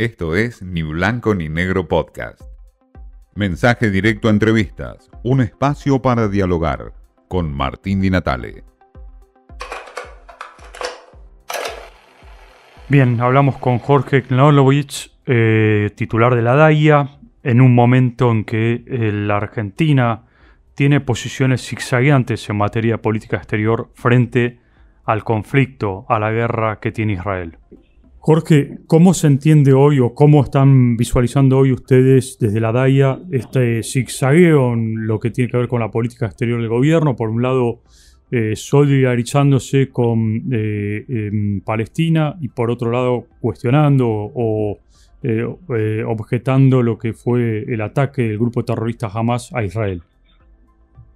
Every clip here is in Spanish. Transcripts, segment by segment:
Esto es Ni Blanco ni Negro Podcast. Mensaje directo a entrevistas, un espacio para dialogar con Martín Di Natale. Bien, hablamos con Jorge Knowlovich, eh, titular de la DAIA, en un momento en que eh, la Argentina tiene posiciones zigzagueantes en materia de política exterior frente al conflicto, a la guerra que tiene Israel. Jorge, ¿cómo se entiende hoy o cómo están visualizando hoy ustedes desde la DAIA este zigzagueo en lo que tiene que ver con la política exterior del gobierno? Por un lado, eh, solidarizándose con eh, Palestina y por otro lado, cuestionando o eh, objetando lo que fue el ataque del grupo terrorista Hamas a Israel.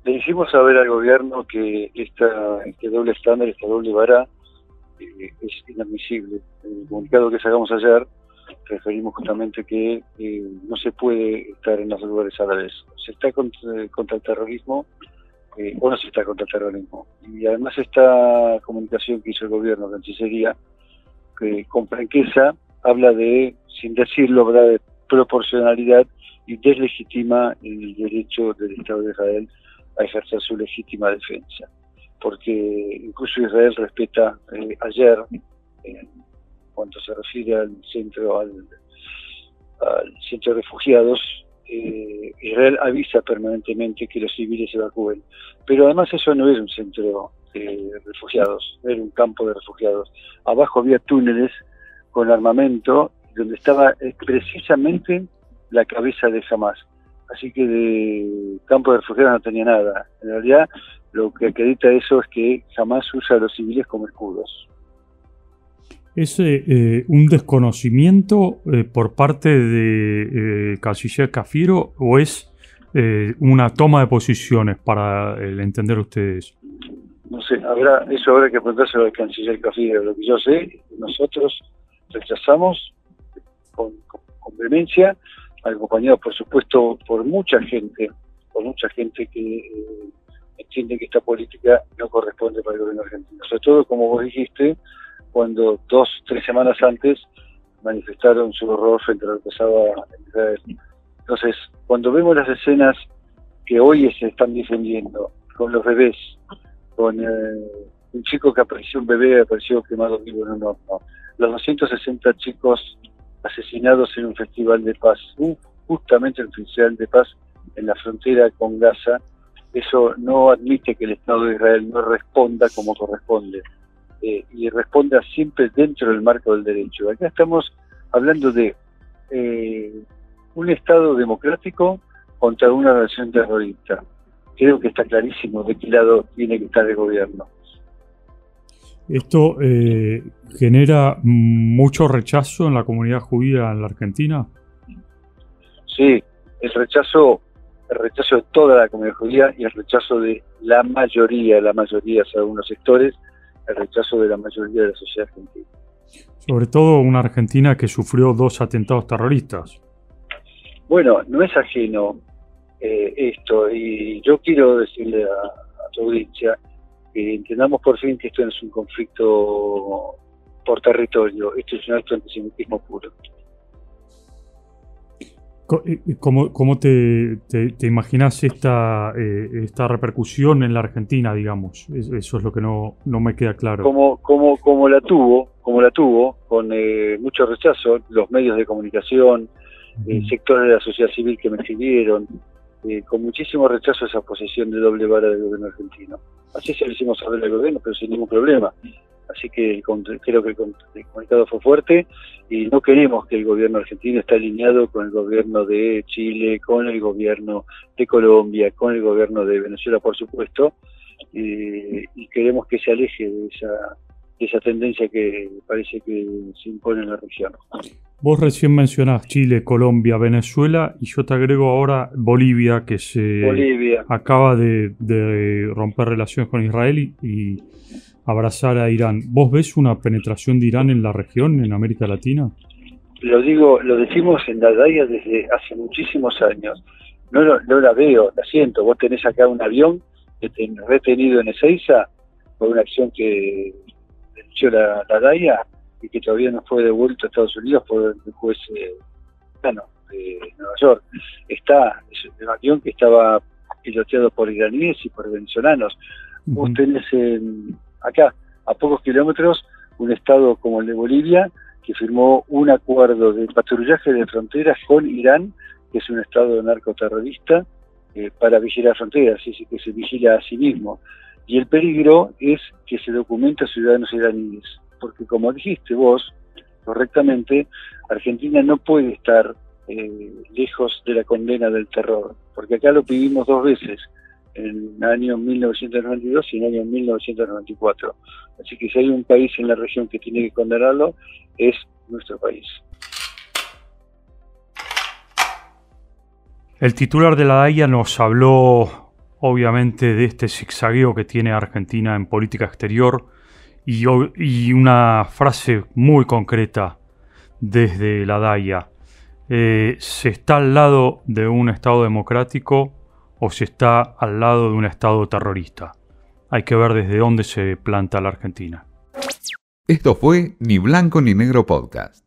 Le dijimos saber al gobierno que esta, este doble estándar, esta doble vara, es inadmisible. En el comunicado que sacamos ayer referimos justamente que eh, no se puede estar en los lugares árabes. Se está contra, el terrorismo eh, o no se está contra el terrorismo. Y además esta comunicación que hizo el gobierno, la Cancillería, que con franqueza habla de, sin decirlo, de proporcionalidad y deslegitima el derecho del Estado de Israel a ejercer su legítima defensa porque incluso Israel respeta eh, ayer, en cuanto se refiere al centro, al, centro de refugiados, eh, Israel avisa permanentemente que los civiles se evacúen. Pero además eso no es un centro de refugiados, era un campo de refugiados. Abajo había túneles con armamento donde estaba eh, precisamente la cabeza de Hamas. Así que de campo de refugiados no tenía nada. En realidad lo que acredita eso es que jamás usa a los civiles como escudos. ¿Es eh, un desconocimiento eh, por parte de eh, canciller Cafiero o es eh, una toma de posiciones para el entender ustedes? No sé, habrá, eso habrá que preguntárselo al canciller Cafiero. Lo que yo sé, nosotros rechazamos con, con vehemencia, acompañado por supuesto por mucha gente, por mucha gente que entiende que esta política no corresponde para el gobierno argentino. Sobre todo, como vos dijiste, cuando dos, tres semanas antes manifestaron su horror frente a lo que pasaba en Israel. Entonces, cuando vemos las escenas que hoy se están defendiendo, con los bebés, con eh, un chico que apareció, un bebé apareció quemado vivo en un horno, los 260 chicos asesinados en un festival de paz, justamente el festival de paz en la frontera con Gaza, eso no admite que el Estado de Israel no responda como corresponde eh, y responda siempre dentro del marco del derecho. Acá estamos hablando de eh, un Estado democrático contra una nación terrorista. Creo que está clarísimo de qué lado tiene que estar el gobierno. ¿Esto eh, genera mucho rechazo en la comunidad judía en la Argentina? Sí, el rechazo el rechazo de toda la comunidad judía y el rechazo de la mayoría, la mayoría, de algunos sectores, el rechazo de la mayoría de la sociedad argentina. Sobre todo una Argentina que sufrió dos atentados terroristas. Bueno, no es ajeno eh, esto y yo quiero decirle a, a tu audiencia que entendamos por fin que esto no es un conflicto por territorio, esto es un acto antisemitismo puro. ¿Cómo, cómo te, te, imaginas esta, eh, esta repercusión en la Argentina, digamos? Eso es lo que no, no me queda claro. Como, como, como la tuvo, como la tuvo, con eh, mucho rechazo, los medios de comunicación, eh, sectores de la sociedad civil que me escribieron, con muchísimo rechazo esa posición de doble vara del gobierno argentino. Así se lo hicimos saber al gobierno, pero sin ningún problema. Así que creo que el comunicado fue fuerte y no queremos que el gobierno argentino esté alineado con el gobierno de Chile, con el gobierno de Colombia, con el gobierno de Venezuela, por supuesto, y queremos que se aleje de esa, de esa tendencia que parece que se impone en la región. Vos recién mencionás Chile, Colombia, Venezuela y yo te agrego ahora Bolivia, que se acaba de, romper relaciones con Israel y abrazar a Irán. ¿Vos ves una penetración de Irán en la región, en América Latina? Lo digo, lo decimos en la DAIA desde hace muchísimos años. No, no, la veo, la siento. Vos tenés acá un avión que retenido en Ezeiza por una acción que denunció la, la DAIA y que todavía no fue devuelto a Estados Unidos por el juez eh, de Nueva York. Está, es un avión que estaba piloteado por iraníes y por venezolanos. Vos tenés acá, a pocos kilómetros, un estado como el de Bolivia, que firmó un acuerdo de patrullaje de fronteras con Irán, que es un estado narcoterrorista, eh, para vigilar fronteras, es que se vigila a sí mismo. Y el peligro es que se documenta ciudadanos iraníes, porque como dijiste vos correctamente, Argentina no puede estar eh, lejos de la condena del terror, porque acá lo vivimos dos veces, en el año 1992 y en el año 1994. Así que si hay un país en la región que tiene que condenarlo, es nuestro país. El titular de la DAIA nos habló obviamente de este zigzagueo que tiene Argentina en política exterior y, una frase muy concreta desde la DAIA. Eh, ¿Se está al lado de un Estado democrático o se está al lado de un Estado terrorista? Hay que ver desde dónde se planta la Argentina. Esto fue Ni Blanco ni Negro Podcast.